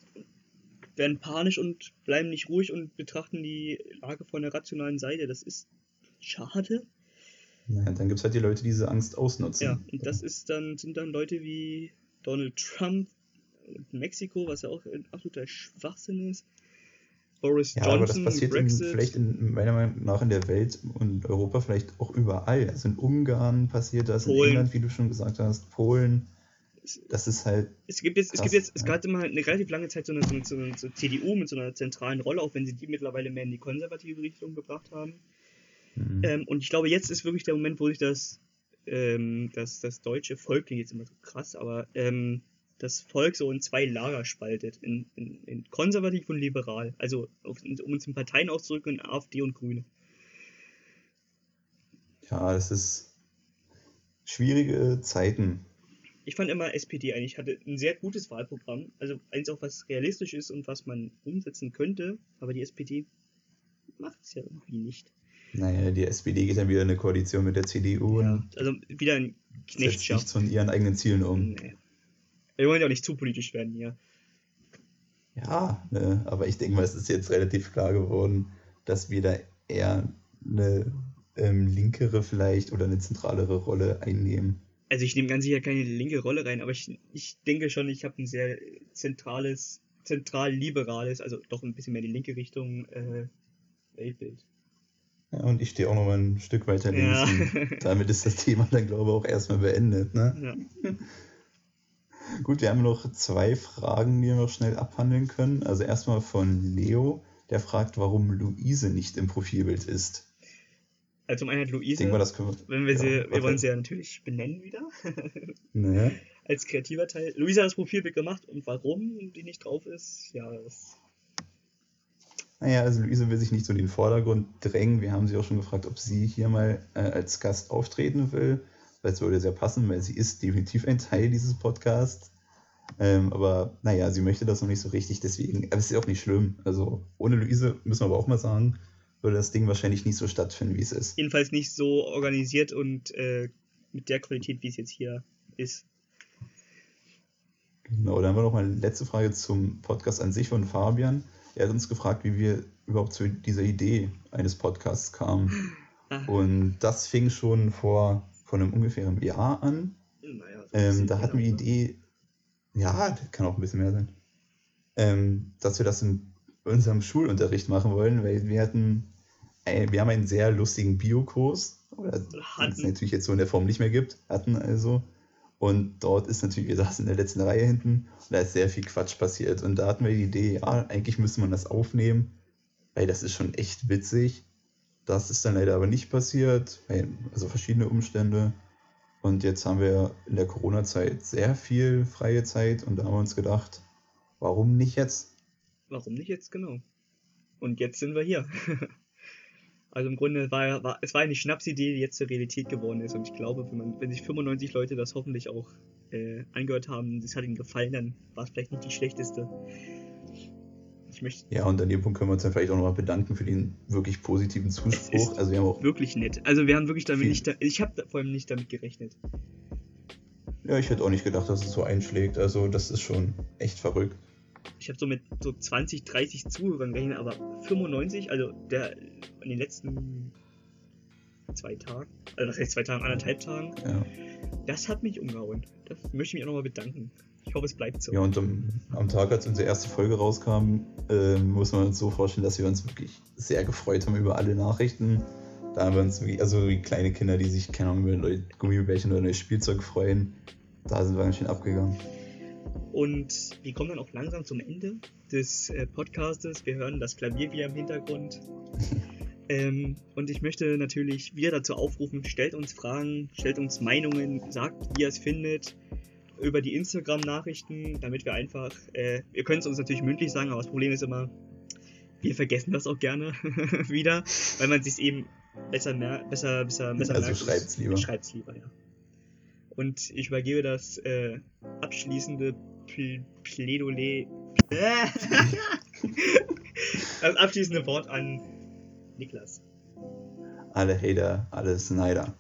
werden panisch und bleiben nicht ruhig und betrachten die Lage von der rationalen Seite. Das ist schade. Ja, dann gibt es halt die Leute, die diese Angst ausnutzen. Ja, und das ist dann, sind dann Leute wie Donald Trump und Mexiko, was ja auch ein absoluter Schwachsinn ist. Boris ja, Johnson, aber das passiert in, vielleicht in, meiner Meinung nach in der Welt und Europa vielleicht auch überall. Also in Ungarn passiert das, Polen. in England, wie du schon gesagt hast, Polen das ist halt. Es gibt jetzt, krass, es gibt jetzt, es gab immer eine relativ lange Zeit so eine, so eine, so eine CDU mit so einer zentralen Rolle, auch wenn sie die mittlerweile mehr in die konservative Richtung gebracht haben. Mhm. Ähm, und ich glaube, jetzt ist wirklich der Moment, wo sich das, ähm, das, das deutsche Volk, klingt jetzt immer so krass, aber ähm, das Volk so in zwei Lager spaltet, in, in, in konservativ und liberal. Also, auf, um uns in Parteien auszudrücken, in AfD und Grüne. Ja, das ist schwierige Zeiten ich fand immer, SPD eigentlich hatte ein sehr gutes Wahlprogramm. Also eins auch, was realistisch ist und was man umsetzen könnte. Aber die SPD macht es ja irgendwie nicht. Naja, die SPD geht dann wieder in eine Koalition mit der CDU ja, also wieder ein Knechtschaft. nichts von ihren eigenen Zielen um. Nee. Wir wollen ja auch nicht zu politisch werden hier. Ja, ne, aber ich denke mal, es ist jetzt relativ klar geworden, dass wir da eher eine ähm, linkere vielleicht oder eine zentralere Rolle einnehmen also ich nehme ganz sicher keine linke Rolle rein, aber ich, ich denke schon, ich habe ein sehr zentrales, zentral-liberales, also doch ein bisschen mehr in die linke Richtung äh, Weltbild. Ja, und ich stehe auch noch mal ein Stück weiter links. Ja. damit ist das Thema dann, glaube ich, auch erstmal beendet. Ne? Ja. Gut, wir haben noch zwei Fragen, die wir noch schnell abhandeln können. Also erstmal von Leo, der fragt, warum Luise nicht im Profilbild ist. Also zum einen hat Ich Luise, denke mal, das können wir. wenn wir sie, ja, wir warte. wollen sie ja natürlich benennen wieder, Naja. als kreativer Teil. Luise hat das Profilbild gemacht und warum die nicht drauf ist, ja, das Naja, also Luise will sich nicht so in den Vordergrund drängen. Wir haben sie auch schon gefragt, ob sie hier mal äh, als Gast auftreten will. Weil es würde sehr passen, weil sie ist definitiv ein Teil dieses Podcasts. Ähm, aber naja, sie möchte das noch nicht so richtig, deswegen, aber es ist ja auch nicht schlimm. Also ohne Luise, müssen wir aber auch mal sagen, würde das Ding wahrscheinlich nicht so stattfinden, wie es ist. jedenfalls nicht so organisiert und äh, mit der Qualität, wie es jetzt hier ist. Genau, dann haben wir noch mal eine letzte Frage zum Podcast an sich von Fabian. Er hat uns gefragt, wie wir überhaupt zu dieser Idee eines Podcasts kamen. Ah, Und das fing schon vor, vor einem ungefähren Jahr an. naja, so Ähm, da hatten wir die Idee, ja, das kann auch ein bisschen mehr sein, ähm, dass wir das in unserem Schulunterricht machen wollen, weil wir hatten, wir haben einen sehr lustigen Biokurs, oder den es natürlich jetzt so in der Form nicht mehr gibt, hatten also. Und dort ist natürlich, wir saßen in der letzten Reihe hinten und da ist sehr viel Quatsch passiert. Und da hatten wir die Idee, ja, eigentlich müsste man das aufnehmen, weil das ist schon echt witzig. Das ist dann leider aber nicht passiert, weil, also verschiedene Umstände. Und jetzt haben wir in der Corona-Zeit sehr viel freie Zeit und da haben wir uns gedacht, warum nicht jetzt? Warum nicht jetzt genau? Und jetzt sind wir hier. also im Grunde war, war es war eine Schnapsidee, die jetzt zur Realität geworden ist. Und ich glaube, wenn, man, wenn sich 95 Leute das hoffentlich auch äh, angehört haben, das hat ihnen gefallen, dann war es vielleicht nicht die schlechteste. Ich möchte Ja, und an dem Punkt können wir uns dann vielleicht auch nochmal bedanken für den wirklich positiven Zuspruch. Also wir haben auch, wirklich nett. Also wir haben wirklich damit nicht, da, ich habe vor allem nicht damit gerechnet. ja, ich hätte auch nicht gedacht, dass es so einschlägt. Also das ist schon echt verrückt. Ich habe so mit so 20, 30 Zuhörern gerechnet, aber 95, also der in den letzten zwei Tagen, also was heißt zwei Tagen, anderthalb Tagen, Ja, das hat mich umgehauen. Das möchte ich mich auch nochmal bedanken. Ich hoffe, es bleibt so. ja und am, am Tag, als unsere erste Folge rauskam, äh, muss man uns so vorstellen, dass wir uns wirklich sehr gefreut haben über alle Nachrichten. Da haben wir uns wirklich, also wie kleine Kinder, die sich, keine Ahnung, über neue Gummibärchen oder neues Spielzeug freuen. Da sind wir ganz schön abgegangen. Und wir kommen dann auch langsam zum Ende des äh, Podcastes. Wir hören das Klavier wieder im Hintergrund. ähm, und ich möchte natürlich wieder dazu aufrufen, stellt uns Fragen, stellt uns Meinungen, sagt, wie ihr es findet, über die Instagram-Nachrichten, damit wir einfach, äh, ihr könnt es uns natürlich mündlich sagen, aber das Problem ist immer, wir vergessen das auch gerne wieder, weil man sich eben besser, mer besser, besser, besser Also merkt. schreibt's lieber. Schreibt's lieber, ja. Und ich übergebe das äh, abschließende Pl Plädoyer. das abschließende Wort an Niklas. Alle Hater, alle Snyder.